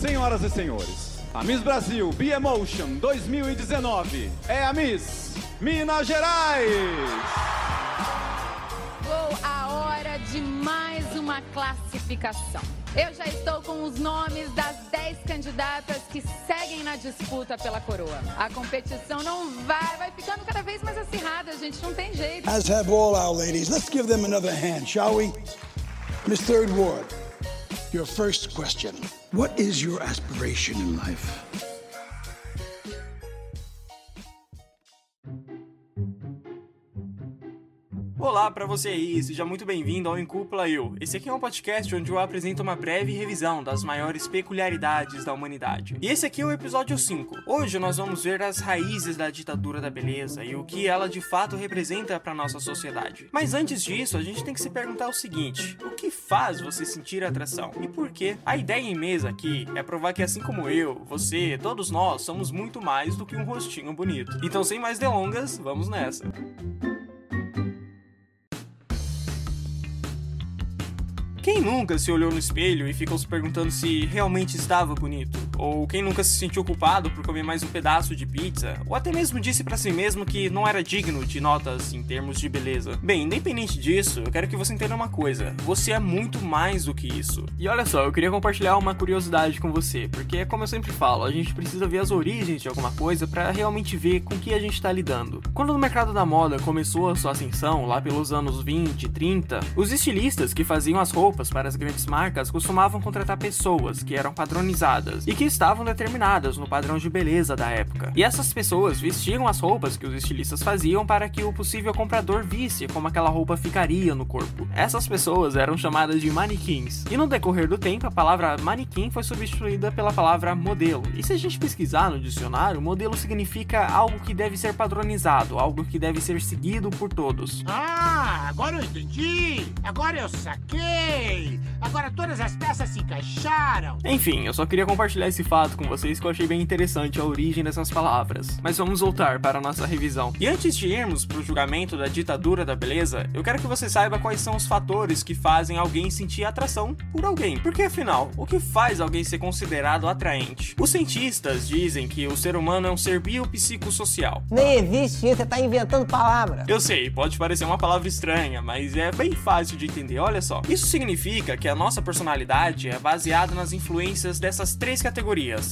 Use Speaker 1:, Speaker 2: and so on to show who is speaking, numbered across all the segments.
Speaker 1: Senhoras e senhores, a Miss Brasil B-Emotion 2019 é a Miss Minas Gerais!
Speaker 2: Chegou a hora de mais uma classificação. Eu já estou com os nomes das 10 candidatas que seguem na disputa pela coroa. A competição não vai, vai ficando cada vez mais acirrada, gente, não tem jeito.
Speaker 3: As have all our ladies. Let's give them another hand, shall we? Miss Third Ward, your first question. What is your aspiration in life?
Speaker 4: Olá para você aí, seja muito bem-vindo ao Incúpula Eu. Esse aqui é um podcast onde eu apresento uma breve revisão das maiores peculiaridades da humanidade. E esse aqui é o episódio 5. Hoje nós vamos ver as raízes da ditadura da beleza e o que ela de fato representa para nossa sociedade. Mas antes disso, a gente tem que se perguntar o seguinte: o que faz você sentir atração e por quê? A ideia em mesa aqui é provar que assim como eu, você, todos nós somos muito mais do que um rostinho bonito. Então, sem mais delongas, vamos nessa. Quem nunca se olhou no espelho e ficou se perguntando se realmente estava bonito? Ou quem nunca se sentiu culpado por comer mais um pedaço de pizza? Ou até mesmo disse para si mesmo que não era digno de notas em termos de beleza? Bem, independente disso, eu quero que você entenda uma coisa: você é muito mais do que isso. E olha só, eu queria compartilhar uma curiosidade com você, porque é como eu sempre falo, a gente precisa ver as origens de alguma coisa para realmente ver com que a gente está lidando. Quando o mercado da moda começou a sua ascensão, lá pelos anos 20, 30, os estilistas que faziam as roupas para as grandes marcas costumavam contratar pessoas que eram padronizadas e que estavam determinadas no padrão de beleza da época. E essas pessoas vestiam as roupas que os estilistas faziam para que o possível comprador visse como aquela roupa ficaria no corpo. Essas pessoas eram chamadas de manequins. E no decorrer do tempo, a palavra manequim foi substituída pela palavra modelo. E se a gente pesquisar no dicionário, modelo significa algo que deve ser padronizado, algo que deve ser seguido por todos.
Speaker 5: Ah, agora eu entendi! Agora eu saquei! Agora todas as peças se encaixaram.
Speaker 4: Enfim, eu só queria compartilhar esse fato com vocês que eu achei bem interessante a origem dessas palavras. Mas vamos voltar para a nossa revisão. E antes de irmos para o julgamento da ditadura da beleza, eu quero que você saiba quais são os fatores que fazem alguém sentir atração por alguém. Porque afinal, o que faz alguém ser considerado atraente? Os cientistas dizem que o ser humano é um ser biopsicossocial.
Speaker 6: Nem existe isso, você tá inventando palavra.
Speaker 4: Eu sei, pode parecer uma palavra estranha, mas é bem fácil de entender. Olha só. Isso significa que a nossa personalidade é baseada nas influências dessas três categorias: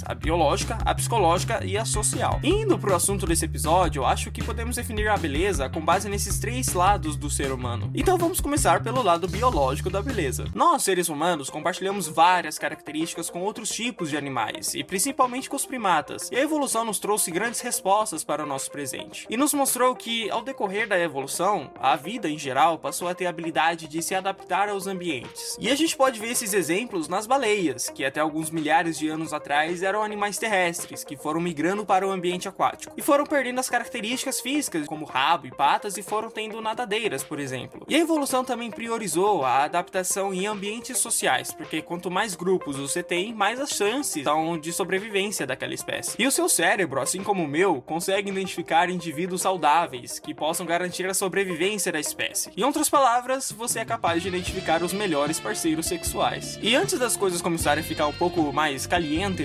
Speaker 4: a biológica, a psicológica e a social. Indo pro assunto desse episódio, acho que podemos definir a beleza com base nesses três lados do ser humano. Então vamos começar pelo lado biológico da beleza. Nós, seres humanos, compartilhamos várias características com outros tipos de animais, e principalmente com os primatas. E a evolução nos trouxe grandes respostas para o nosso presente. E nos mostrou que, ao decorrer da evolução, a vida em geral passou a ter a habilidade de se adaptar aos ambientes. E a gente pode ver esses exemplos nas baleias, que até alguns milhares de anos atrás eram animais terrestres, que foram migrando para o ambiente aquático e foram perdendo as características físicas, como rabo e patas, e foram tendo nadadeiras, por exemplo. E a evolução também priorizou a adaptação em ambientes sociais, porque quanto mais grupos você tem, mais as chances são de sobrevivência daquela espécie. E o seu cérebro, assim como o meu, consegue identificar indivíduos saudáveis que possam garantir a sobrevivência da espécie. Em outras palavras, você é capaz de identificar os melhores parceiros sexuais. E antes das coisas começarem a ficar um pouco mais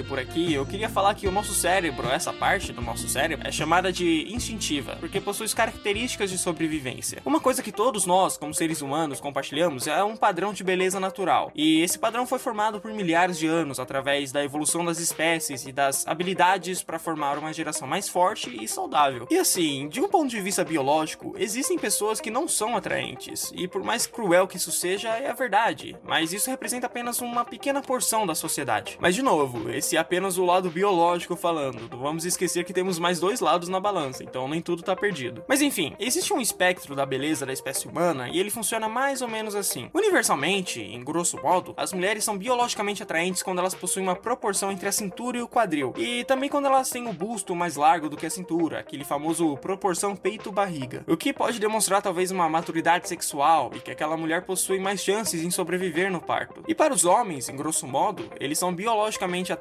Speaker 4: por aqui, eu queria falar que o nosso cérebro, essa parte do nosso cérebro, é chamada de instintiva, porque possui características de sobrevivência. Uma coisa que todos nós, como seres humanos, compartilhamos é um padrão de beleza natural. E esse padrão foi formado por milhares de anos através da evolução das espécies e das habilidades para formar uma geração mais forte e saudável. E assim, de um ponto de vista biológico, existem pessoas que não são atraentes, e por mais cruel que isso seja, é a verdade mas isso representa apenas uma pequena porção da sociedade. Mas de novo, esse é apenas o lado biológico falando. Não vamos esquecer que temos mais dois lados na balança, então nem tudo tá perdido. Mas enfim, existe um espectro da beleza da espécie humana e ele funciona mais ou menos assim. Universalmente, em grosso modo, as mulheres são biologicamente atraentes quando elas possuem uma proporção entre a cintura e o quadril, e também quando elas têm o busto mais largo do que a cintura, aquele famoso proporção peito-barriga. O que pode demonstrar talvez uma maturidade sexual e que aquela mulher possui mais chances em sobreviver no parto. E para os homens, em grosso modo, eles são biologicamente atraentes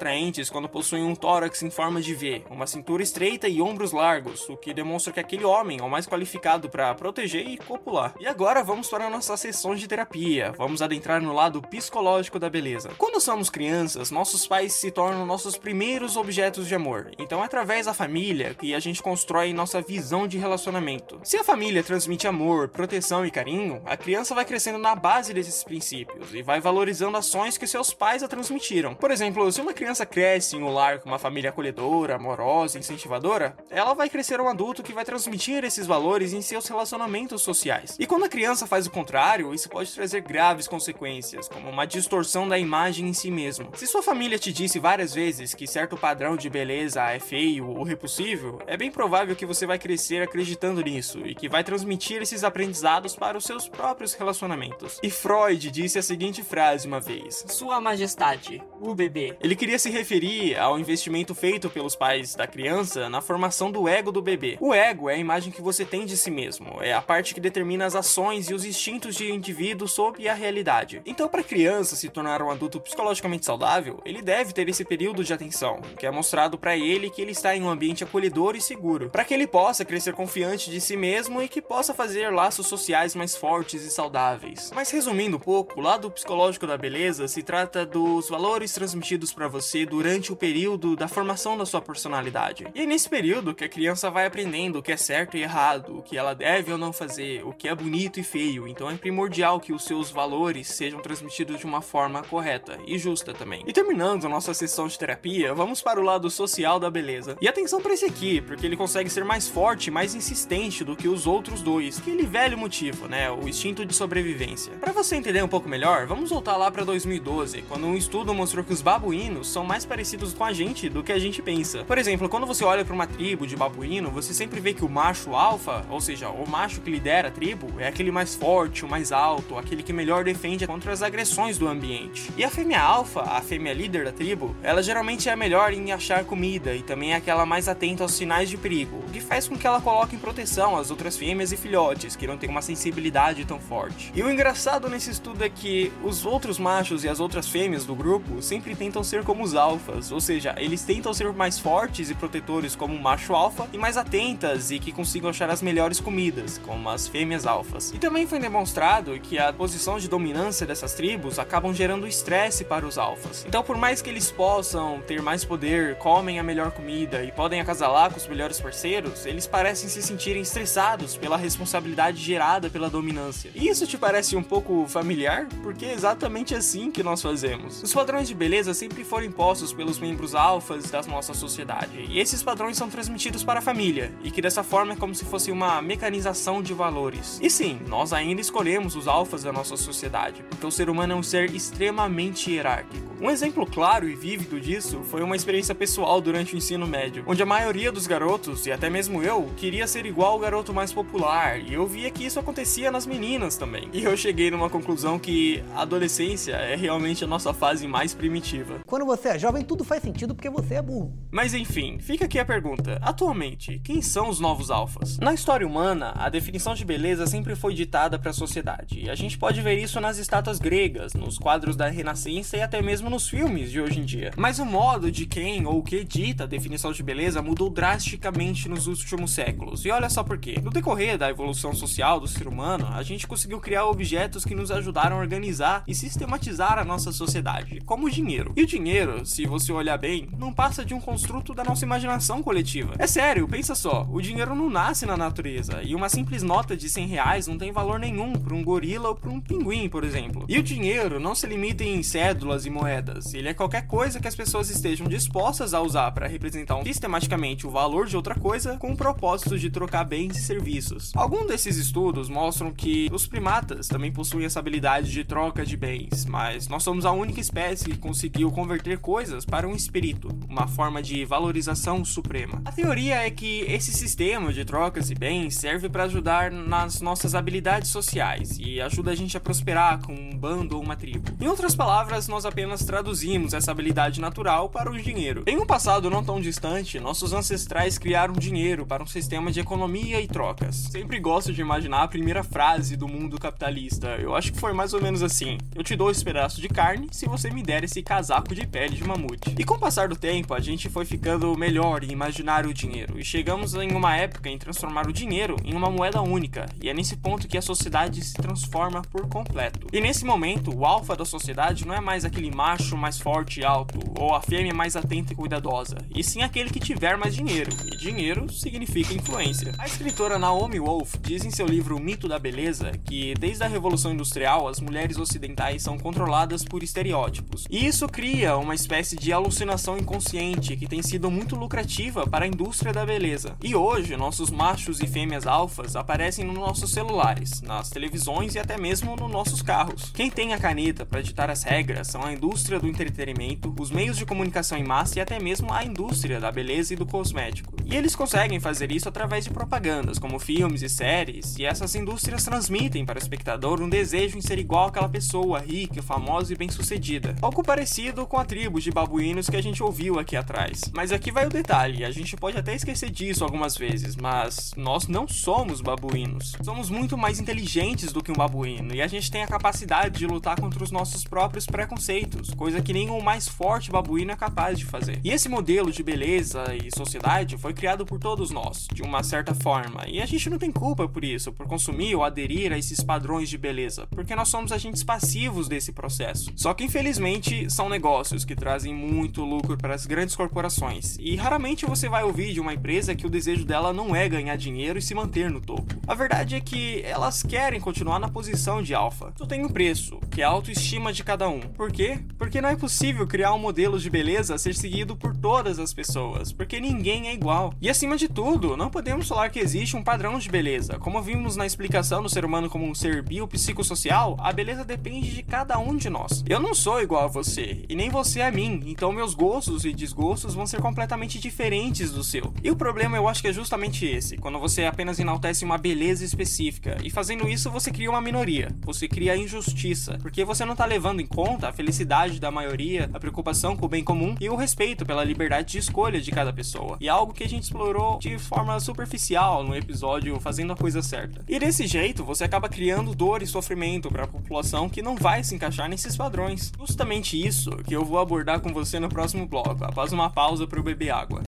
Speaker 4: quando possuem um tórax em forma de V, uma cintura estreita e ombros largos, o que demonstra que aquele homem é o mais qualificado para proteger e copular. E agora vamos para a nossa sessão de terapia. Vamos adentrar no lado psicológico da beleza. Quando somos crianças, nossos pais se tornam nossos primeiros objetos de amor. Então é através da família que a gente constrói nossa visão de relacionamento. Se a família transmite amor, proteção e carinho, a criança vai crescendo na base desses princípios e vai valorizando ações que seus pais a transmitiram. Por exemplo, se uma criança cresce em um lar com uma família acolhedora, amorosa, incentivadora, ela vai crescer um adulto que vai transmitir esses valores em seus relacionamentos sociais. E quando a criança faz o contrário, isso pode trazer graves consequências, como uma distorção da imagem em si mesmo. Se sua família te disse várias vezes que certo padrão de beleza é feio ou repulsivo, é bem provável que você vai crescer acreditando nisso e que vai transmitir esses aprendizados para os seus próprios relacionamentos. E Freud disse a seguinte frase uma vez: Sua Majestade, o bebê. Ele queria se referir ao investimento feito pelos pais da criança na formação do ego do bebê. O ego é a imagem que você tem de si mesmo, é a parte que determina as ações e os instintos de indivíduo sobre a realidade. Então, para a criança se tornar um adulto psicologicamente saudável, ele deve ter esse período de atenção, que é mostrado para ele que ele está em um ambiente acolhedor e seguro, para que ele possa crescer confiante de si mesmo e que possa fazer laços sociais mais fortes e saudáveis. Mas resumindo um pouco, o lado psicológico da beleza se trata dos valores transmitidos para você durante o período da formação da sua personalidade. E é nesse período que a criança vai aprendendo o que é certo e errado, o que ela deve ou não fazer, o que é bonito e feio. Então é primordial que os seus valores sejam transmitidos de uma forma correta e justa também. E terminando a nossa sessão de terapia, vamos para o lado social da beleza. E atenção para esse aqui, porque ele consegue ser mais forte e mais insistente do que os outros dois. Aquele velho motivo, né? O instinto de sobrevivência. Para você entender um pouco melhor, vamos voltar lá para 2012, quando um estudo mostrou que os babuínos são mais parecidos com a gente do que a gente pensa. Por exemplo, quando você olha para uma tribo de babuíno, você sempre vê que o macho alfa, ou seja, o macho que lidera a tribo, é aquele mais forte, o mais alto, aquele que melhor defende contra as agressões do ambiente. E a fêmea alfa, a fêmea líder da tribo, ela geralmente é a melhor em achar comida e também é aquela mais atenta aos sinais de perigo, o que faz com que ela coloque em proteção as outras fêmeas e filhotes, que não têm uma sensibilidade tão forte. E o engraçado nesse estudo é que os outros machos e as outras fêmeas do grupo sempre tentam ser como os alfas, ou seja, eles tentam ser mais fortes e protetores como o macho alfa e mais atentas e que consigam achar as melhores comidas, como as fêmeas alfas. E também foi demonstrado que a posição de dominância dessas tribos acabam gerando estresse para os alfas. Então, por mais que eles possam ter mais poder, comem a melhor comida e podem acasalar com os melhores parceiros, eles parecem se sentirem estressados pela responsabilidade gerada pela dominância. E isso te parece um pouco familiar? Porque é exatamente assim que nós fazemos. Os padrões de beleza sempre foram impostos pelos membros alfas da nossa sociedade, e esses padrões são transmitidos para a família, e que dessa forma é como se fosse uma mecanização de valores. E sim, nós ainda escolhemos os alfas da nossa sociedade, porque o ser humano é um ser extremamente hierárquico. Um exemplo claro e vívido disso foi uma experiência pessoal durante o ensino médio, onde a maioria dos garotos, e até mesmo eu, queria ser igual ao garoto mais popular, e eu via que isso acontecia nas meninas também. E eu cheguei numa conclusão que a adolescência é realmente a nossa fase mais primitiva.
Speaker 6: Quando você é jovem, tudo faz sentido porque você é burro.
Speaker 4: Mas enfim, fica aqui a pergunta: atualmente, quem são os novos alfas? Na história humana, a definição de beleza sempre foi ditada para a sociedade, e a gente pode ver isso nas estátuas gregas, nos quadros da Renascença e até mesmo nos filmes de hoje em dia. Mas o modo de quem ou o que dita a definição de beleza mudou drasticamente nos últimos séculos. E olha só por quê. No decorrer da evolução social do ser humano, a gente conseguiu criar objetos que nos ajudaram a organizar e sistematizar a nossa sociedade, como o dinheiro. E o dinheiro, se você olhar bem, não passa de um construto da nossa imaginação coletiva. É sério, pensa só, o dinheiro não nasce na natureza, e uma simples nota de 100 reais não tem valor nenhum para um gorila ou para um pinguim, por exemplo. E o dinheiro não se limita em cédulas e moedas, ele é qualquer coisa que as pessoas estejam dispostas a usar para representar sistematicamente o valor de outra coisa com o propósito de trocar bens e serviços. Alguns desses estudos mostram que os primatas também possuem essa habilidade de troca de bens, mas nós somos a única espécie que conseguiu converter coisas para um espírito, uma forma de valorização suprema. A teoria é que esse sistema de trocas de bens serve para ajudar nas nossas habilidades sociais e ajuda a gente a prosperar com um bando ou uma tribo. Em outras palavras, nós apenas traduzimos essa habilidade natural para o dinheiro. Em um passado não tão distante, nossos ancestrais criaram dinheiro para um sistema de economia e trocas. Sempre gosto de imaginar a primeira frase do mundo capitalista. Eu acho que foi mais ou menos assim: eu te dou esse pedaço de carne se você me der esse casaco de pele de mamute. E com o passar do tempo, a gente foi ficando melhor em imaginar o dinheiro e chegamos em uma época em transformar o dinheiro em uma moeda única. E é nesse ponto que a sociedade se transforma por completo. E nesse momento, o alfa da sociedade não é mais aquele macho mais forte e alto, ou a fêmea mais atenta e cuidadosa, e sim aquele que tiver mais dinheiro. E dinheiro significa influência. A escritora Naomi Wolf diz em seu livro O Mito da Beleza que desde a Revolução Industrial as mulheres ocidentais são controladas por estereótipos. E isso cria uma espécie de alucinação inconsciente que tem sido muito lucrativa para a indústria da beleza. E hoje, nossos machos e fêmeas alfas aparecem nos nossos celulares, nas televisões e até mesmo nos nossos carros. Quem tem a caneta para ditar as regras são a indústria do entretenimento, os meios de comunicação em massa e até mesmo a indústria da beleza e do cosmético. E eles conseguem fazer isso através de propagandas, como filmes e séries, e essas indústrias transmitem para o espectador um desejo em ser igual àquela pessoa rica, famosa e bem-sucedida. Algo parecido com a tribo de babuínos que a gente ouviu aqui atrás. Mas aqui vai o detalhe, a gente pode até esquecer disso algumas vezes, mas nós não somos babuínos. Somos muito mais inteligentes do que um babuíno, e a gente tem a capacidade de lutar contra os nossos próprios preconceitos, coisa que nem o mais forte babuíno é capaz de fazer. E esse modelo de beleza e sociedade foi criado por todos nós, de uma certa forma, e a gente não tem culpa por isso, por consumir ou aderir a esses padrões de beleza, porque nós somos agentes passivos desse processo. Só que infelizmente são negócios que trazem muito lucro para as grandes corporações, e raramente você vai ouvir de uma empresa que o desejo dela não é ganhar dinheiro e se manter no topo. A verdade é que elas querem continuar na posição de alfa. Só tem um preço, que é a autoestima de cada um. Por quê? Porque não é possível criar um modelo de beleza a ser seguido por todas as pessoas, porque ninguém é igual. E acima de tudo, não podemos falar que existe um padrão de beleza. Como vimos na explicação do ser humano como um ser biopsicossocial, a beleza depende de cada um de nós. Eu não sou igual a você, e nem você a mim, então meus gostos e desgostos vão ser completamente diferentes do seu. E o problema eu acho que é justamente esse, quando você apenas enaltece uma beleza específica, e fazendo isso você cria uma minoria, você cria injustiça, porque você não tá levando em conta a felicidade da maioria, a preocupação com o bem comum e o respeito pela liberdade de escolha de cada pessoa. E é algo que a gente explorou de forma superficial no episódio Fazendo a Coisa Certa. E desse jeito, você acaba criando dor e sofrimento para a população que não vai se encaixar nesses padrões. Justamente isso que eu vou abordar com você no próximo bloco, após uma pausa para eu beber água.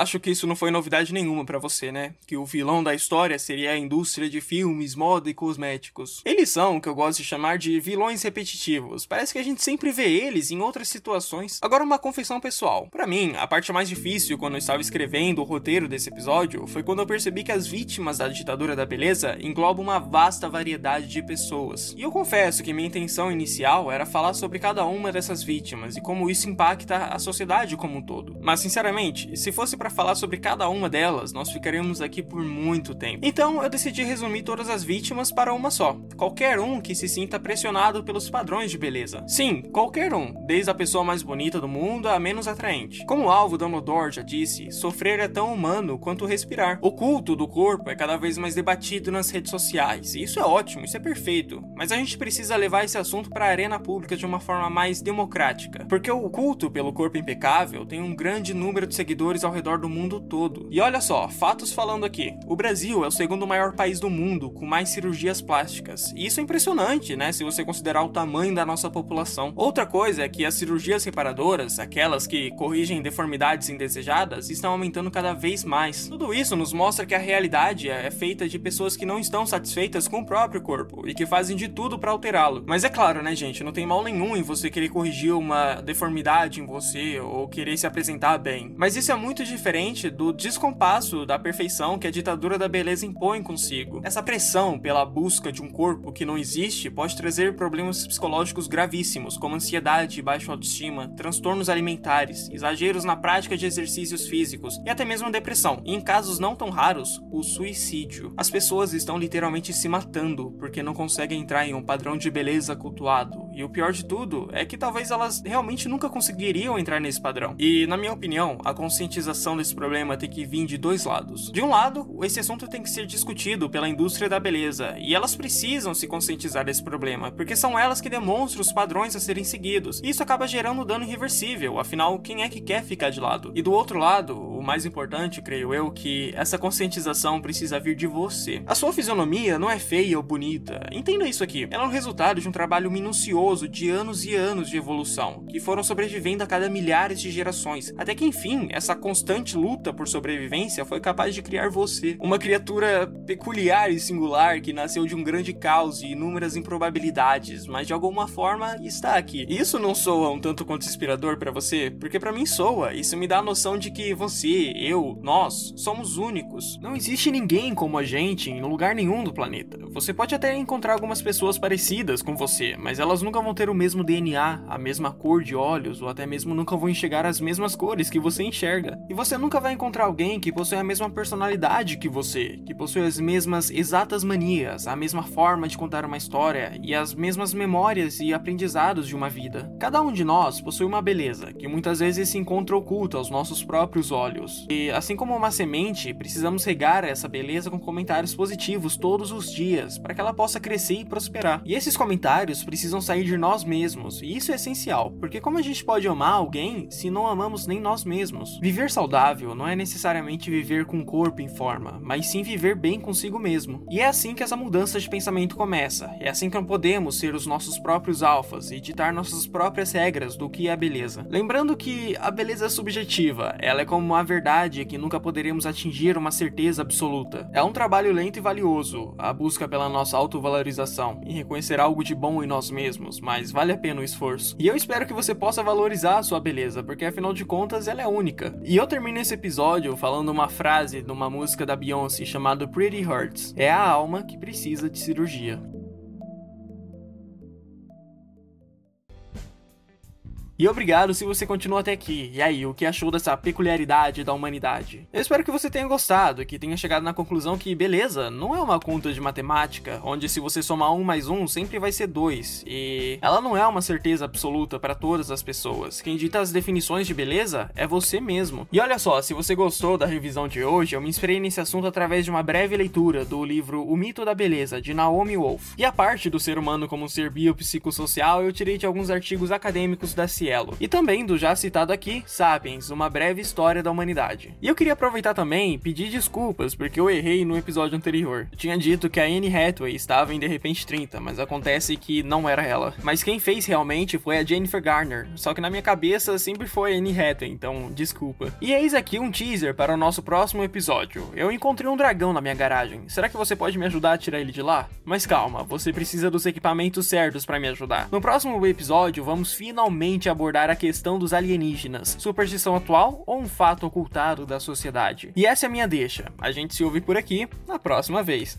Speaker 4: Acho que isso não foi novidade nenhuma para você, né? Que o vilão da história seria a indústria de filmes, moda e cosméticos. Eles são o que eu gosto de chamar de vilões repetitivos. Parece que a gente sempre vê eles em outras situações. Agora uma confissão pessoal. Para mim, a parte mais difícil quando eu estava escrevendo o roteiro desse episódio foi quando eu percebi que as vítimas da ditadura da beleza englobam uma vasta variedade de pessoas. E eu confesso que minha intenção inicial era falar sobre cada uma dessas vítimas e como isso impacta a sociedade como um todo. Mas sinceramente, se fosse para falar sobre cada uma delas, nós ficaríamos aqui por muito tempo. Então eu decidi resumir todas as vítimas para uma só. Qualquer um que se sinta pressionado pelos padrões de beleza. Sim, qualquer um, desde a pessoa mais bonita do mundo à menos atraente. Como o alvo Dumbledore já disse, sofrer é tão humano quanto respirar. O culto do corpo é cada vez mais debatido nas redes sociais, e isso é ótimo, isso é perfeito. Mas a gente precisa levar esse assunto para a arena pública de uma forma mais democrática, porque o culto pelo corpo impecável tem um grande número de seguidores ao redor do mundo todo. E olha só, fatos falando aqui. O Brasil é o segundo maior país do mundo com mais cirurgias plásticas. E isso é impressionante, né, se você considerar o tamanho da nossa população. Outra coisa é que as cirurgias reparadoras, aquelas que corrigem deformidades indesejadas, estão aumentando cada vez mais. Tudo isso nos mostra que a realidade é feita de pessoas que não estão satisfeitas com o próprio corpo e que fazem de tudo para alterá-lo. Mas é claro, né, gente, não tem mal nenhum em você querer corrigir uma deformidade em você ou querer se apresentar bem. Mas isso é muito diferente diferente do descompasso da perfeição que a ditadura da beleza impõe consigo. Essa pressão pela busca de um corpo que não existe pode trazer problemas psicológicos gravíssimos, como ansiedade, baixa autoestima, transtornos alimentares, exageros na prática de exercícios físicos e até mesmo depressão. E em casos não tão raros, o suicídio. As pessoas estão literalmente se matando porque não conseguem entrar em um padrão de beleza cultuado. E o pior de tudo é que talvez elas realmente nunca conseguiriam entrar nesse padrão. E, na minha opinião, a conscientização desse problema tem que vir de dois lados. De um lado, esse assunto tem que ser discutido pela indústria da beleza, e elas precisam se conscientizar desse problema, porque são elas que demonstram os padrões a serem seguidos. E isso acaba gerando dano irreversível, afinal, quem é que quer ficar de lado? E do outro lado, o mais importante, creio eu, que essa conscientização precisa vir de você. A sua fisionomia não é feia ou bonita. Entenda isso aqui. Ela é o resultado de um trabalho minucioso de anos e anos de evolução, que foram sobrevivendo a cada milhares de gerações, até que enfim, essa constante luta por sobrevivência foi capaz de criar você, uma criatura peculiar e singular que nasceu de um grande caos e inúmeras improbabilidades, mas de alguma forma está aqui. Isso não soa um tanto quanto inspirador para você? Porque para mim soa. Isso me dá a noção de que você, eu, nós somos únicos. Não existe ninguém como a gente em lugar nenhum do planeta. Você pode até encontrar algumas pessoas parecidas com você, mas elas nunca vão ter o mesmo DNA, a mesma cor de olhos ou até mesmo nunca vão enxergar as mesmas cores que você enxerga. E você nunca vai encontrar alguém que possui a mesma personalidade que você, que possui as mesmas exatas manias, a mesma forma de contar uma história e as mesmas memórias e aprendizados de uma vida. Cada um de nós possui uma beleza que muitas vezes se encontra oculta aos nossos próprios olhos. E assim como uma semente, precisamos regar essa beleza com comentários positivos todos os dias para que ela possa crescer e prosperar. E esses comentários precisam sair de nós mesmos, e isso é essencial, porque como a gente pode amar alguém se não amamos nem nós mesmos? Viver saudável não é necessariamente viver com o corpo em forma, mas sim viver bem consigo mesmo. E é assim que essa mudança de pensamento começa. É assim que podemos ser os nossos próprios alfas e ditar nossas próprias regras do que é beleza. Lembrando que a beleza é subjetiva, ela é como uma verdade que nunca poderemos atingir uma certeza absoluta. É um trabalho lento e valioso, a busca pela nossa autovalorização e reconhecer algo de bom em nós mesmos, mas vale a pena o esforço. E eu espero que você possa valorizar a sua beleza, porque afinal de contas ela é única. E eu termino esse episódio falando uma frase de uma música da Beyoncé chamada Pretty Hurts: É a alma que precisa de cirurgia. E obrigado se você continuou até aqui. E aí, o que achou dessa peculiaridade da humanidade? Eu espero que você tenha gostado, que tenha chegado na conclusão que, beleza, não é uma conta de matemática, onde se você somar um mais um sempre vai ser dois. E ela não é uma certeza absoluta para todas as pessoas. Quem dita as definições de beleza é você mesmo. E olha só, se você gostou da revisão de hoje, eu me inspirei nesse assunto através de uma breve leitura do livro O Mito da Beleza, de Naomi Wolf. E a parte do ser humano como um ser biopsicossocial eu tirei de alguns artigos acadêmicos da Cielo e também do já citado aqui, Sapiens, uma breve história da humanidade. E eu queria aproveitar também e pedir desculpas, porque eu errei no episódio anterior. Eu tinha dito que a Anne Hathaway estava em De Repente 30, mas acontece que não era ela. Mas quem fez realmente foi a Jennifer Garner, só que na minha cabeça sempre foi a Anne Hathaway, então desculpa. E eis aqui um teaser para o nosso próximo episódio. Eu encontrei um dragão na minha garagem. Será que você pode me ajudar a tirar ele de lá? Mas calma, você precisa dos equipamentos certos para me ajudar. No próximo episódio, vamos finalmente abordar abordar a questão dos alienígenas, superstição atual ou um fato ocultado da sociedade. E essa é a minha deixa. A gente se ouve por aqui na próxima vez.